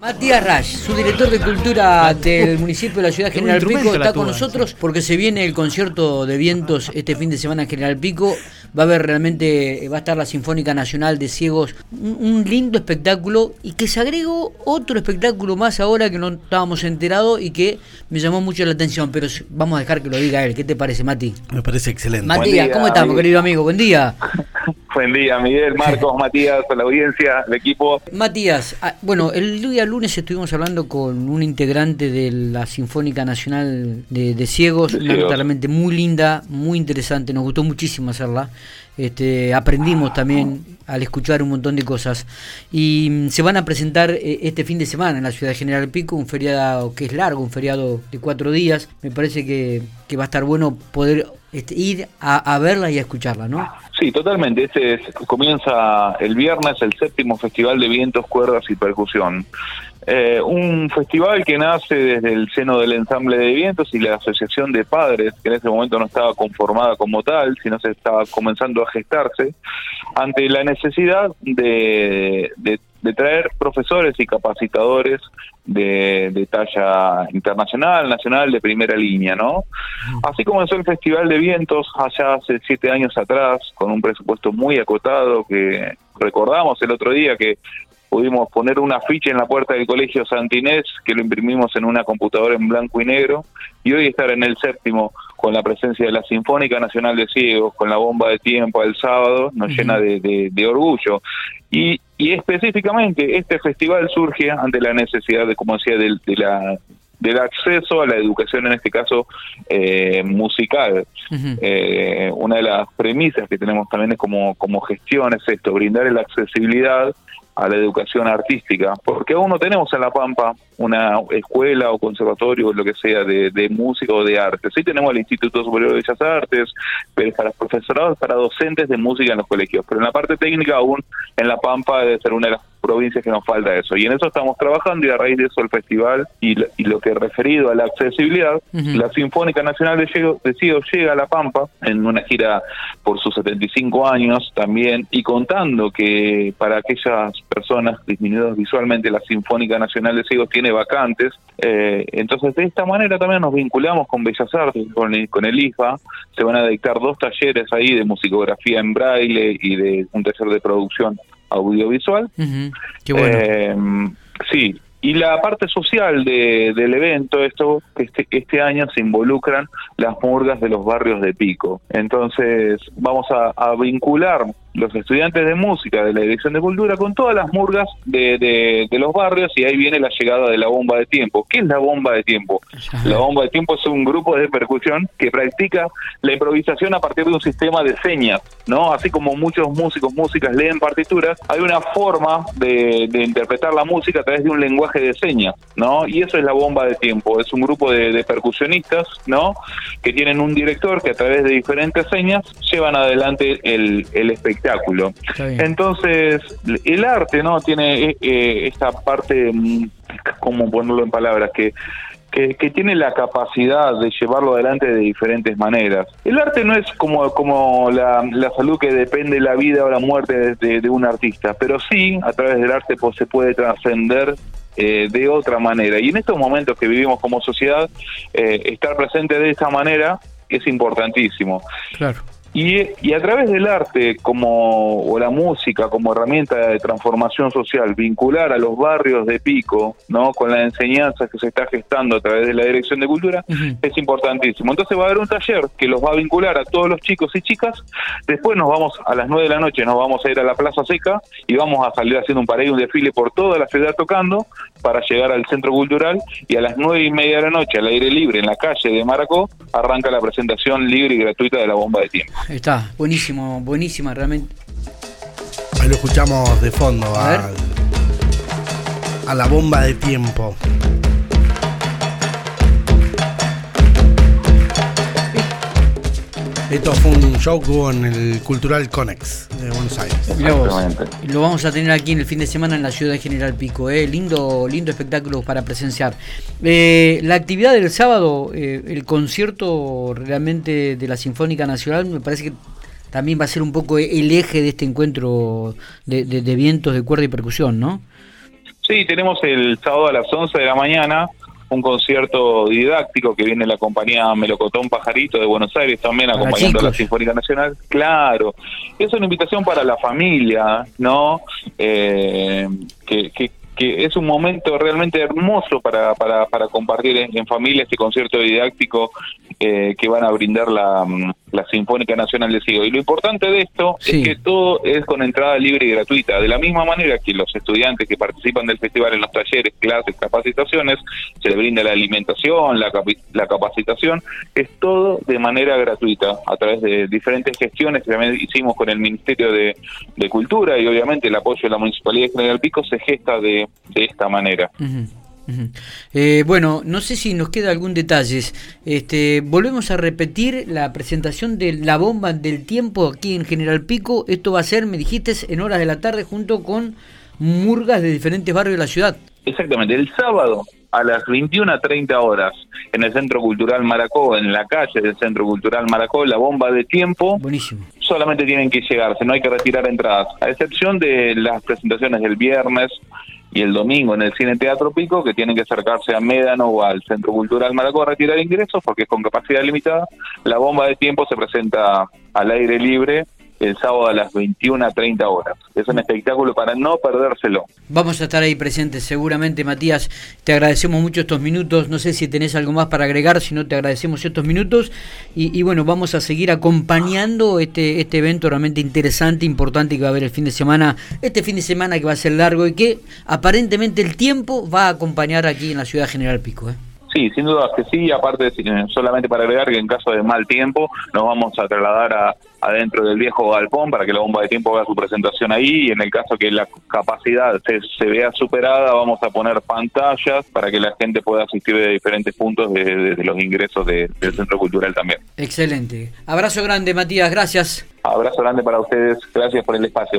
Matías Rash, su director de cultura del municipio de la ciudad General Pico, está con nosotros porque se viene el concierto de vientos este fin de semana en General Pico. Va a haber realmente, va a estar la Sinfónica Nacional de Ciegos, un, un lindo espectáculo y que se agregó otro espectáculo más ahora que no estábamos enterados y que me llamó mucho la atención, pero vamos a dejar que lo diga él. ¿Qué te parece, Mati? Me parece excelente. Matías, día, ¿cómo estamos, amigo. querido amigo? Buen día. Buen día, Miguel, Marcos, Matías, a la audiencia, el equipo. Matías, ah, bueno, el día lunes estuvimos hablando con un integrante de la Sinfónica Nacional de, de Ciegos, De una Ciegos. realmente muy linda, muy interesante, nos gustó muchísimo hacerla. Este, aprendimos también al escuchar un montón de cosas. Y mm, se van a presentar eh, este fin de semana en la ciudad de General Pico, un feriado que es largo, un feriado de cuatro días. Me parece que, que va a estar bueno poder este, ir a, verla y a escucharla, ¿no? Sí, totalmente. Este es- comienza el viernes el séptimo Festival de Vientos, Cuerdas y Percusión. Eh, un festival que nace desde el seno del ensamble de vientos y la asociación de padres, que en ese momento no estaba conformada como tal, sino se estaba comenzando a gestarse, ante la necesidad de- de traer profesores y capacitadores de, de talla internacional, nacional, de primera línea, ¿no? Así comenzó el Festival de Vientos allá hace siete años atrás, con un presupuesto muy acotado que recordamos el otro día que pudimos poner un afiche en la puerta del colegio Santinés, que lo imprimimos en una computadora en blanco y negro, y hoy estar en el séptimo con la presencia de la Sinfónica Nacional de Ciegos, con la bomba de tiempo el sábado, nos llena de, de- de orgullo. Y, y específicamente este festival surge ante la necesidad, de, como decía, del, de la, del acceso a la educación, en este caso eh, musical. Eh, una de las premisas que tenemos también es como, como gestión es esto, brindar la accesibilidad a la educación artística, porque aún no tenemos en La Pampa una escuela o conservatorio o lo que sea de, de música o de arte. Sí tenemos el Instituto Superior de Bellas Artes, pero para profesorados, para docentes de música en los colegios, pero en la parte técnica aún en La Pampa debe ser una de las provincias que nos falta eso. Y en eso estamos trabajando y a raíz de eso el festival y, lo- y lo que referido a la accesibilidad, la Sinfónica Nacional de Ciego- de llega a La Pampa en una gira por sus 75 años también y contando que para aquellas personas disminuidas visualmente la Sinfónica Nacional de Ciegos tiene vacantes, eh, entonces de esta manera también nos vinculamos con Bellas Artes, con el, con el IFA, se van a dictar dos talleres ahí de musicografía en braille y de un taller de producción audiovisual. Qué bueno. eh, sí, y la parte social de- del evento, esto este, este año se involucran las murgas de los barrios de Pico. Entonces vamos a, a vincular los estudiantes de música de la Dirección de Cultura con todas las murgas de, de- de los barrios y ahí viene la llegada de la bomba de tiempo. ¿Qué es la bomba de tiempo? La bomba de tiempo es un grupo de percusión que practica la improvisación a partir de un sistema de señas, ¿no? Así como muchos músicos, músicas leen partituras, hay una forma de, de interpretar la música a través de un lenguaje de señas, ¿no? Y eso es la bomba de tiempo, es un grupo de, de percusionistas, ¿no? Que tienen un director que a través de diferentes señas llevan adelante el, el espectáculo. Bien. Entonces, el arte, ¿no? Tiene eh, eh, esta parte, mm, ¿cómo ponerlo en palabras? Que, que, que tiene la capacidad de llevarlo adelante de diferentes maneras. El arte no es como, como la, la salud que depende de la vida o la muerte de, de- de un artista, pero sí, a través del arte pues, se puede trascender eh, de otra manera. Y en estos momentos que vivimos como sociedad, eh, estar presente de esta manera es importantísimo. Claro. Y, y a través del arte como o la música como herramienta de transformación social, vincular a los barrios de Pico, ¿no? Con la enseñanza que se está gestando a través de la Dirección de Cultura, es importantísimo. Entonces va a haber un taller que los va a vincular a todos los chicos y chicas. Después nos vamos a las 9 de la noche, nos vamos a ir a la Plaza Seca y vamos a salir haciendo un parade, un desfile por toda la ciudad tocando para llegar al Centro Cultural y a las 9 y media de la noche al aire libre en la calle de Maracó arranca la presentación libre y gratuita de la bomba de tiempo. Está, buenísimo, buenísima, realmente. Ahí lo escuchamos de fondo A ver. a, a la bomba de tiempo. Esto fue un show que hubo en el Cultural Conex de Buenos Aires. Lo vamos a tener aquí en el fin de semana en la ciudad de General Pico. ¿eh? Lindo, lindo espectáculo para presenciar. Eh, la actividad del sábado, eh, el concierto realmente de la Sinfónica Nacional, me parece que también va a ser un poco el eje de este encuentro de, de- de vientos de cuerda y percusión, ¿no? Sí, tenemos el sábado a las 11 de la mañana un concierto didáctico que viene la compañía Melocotón Pajarito de Buenos Aires también acompañando a la Sinfónica Nacional. Claro, es una invitación para la familia, ¿no? Eh, que, que, que es un momento realmente hermoso para, para, para compartir en, familia este concierto didáctico eh, que van a brindar la, mm, la Sinfónica Nacional de Sigo. Y lo importante de esto es que todo es con entrada libre y gratuita. De la misma manera que los estudiantes que participan del festival en los talleres, clases, capacitaciones, se les brinda la alimentación, la, la capacitación, es todo de manera gratuita a través de diferentes gestiones que también hicimos con el Ministerio de, Cultura y obviamente el apoyo de la Municipalidad de General Pico se gesta de, de esta manera. Eh, bueno, no sé si nos queda algún detalle. Este, volvemos a repetir la presentación de la bomba del tiempo aquí en General Pico. Esto va a ser, me dijiste, en horas de la tarde junto con murgas de diferentes barrios de la ciudad. Exactamente, el sábado a las 21 a 30 horas en el Centro Cultural Maracó, en la calle del Centro Cultural Maracó, la bomba de tiempo. Buenísimo. Solamente tienen que llegarse, no hay que retirar entradas, a excepción de las presentaciones del viernes y el domingo en el Cine Teatro Pico, que tienen que acercarse a Médano o al Centro Cultural Maracó a retirar ingresos porque es con capacidad limitada. La bomba de tiempo se presenta al aire libre el sábado a las 21 a 30 horas. Es un espectáculo para no perdérselo. Vamos a estar ahí presentes seguramente, Matías. Te agradecemos mucho estos minutos. No sé si tenés algo más para agregar, si no te agradecemos estos minutos. Y, bueno, vamos a seguir acompañando este, este evento realmente interesante, importante que va a haber el fin de semana. Este fin de semana que va a ser largo y que aparentemente el tiempo va a acompañar aquí en la ciudad General Pico. ¿eh? Sí, sin duda que sí, aparte solamente para agregar que en caso de mal tiempo nos vamos a trasladar a, adentro del viejo galpón para que la bomba de tiempo haga su presentación ahí y en el caso que la capacidad se, vea superada vamos a poner pantallas para que la gente pueda asistir de diferentes puntos de, los ingresos del Centro Cultural también. Excelente. Abrazo grande Matías, gracias. Abrazo grande para ustedes, gracias por el espacio.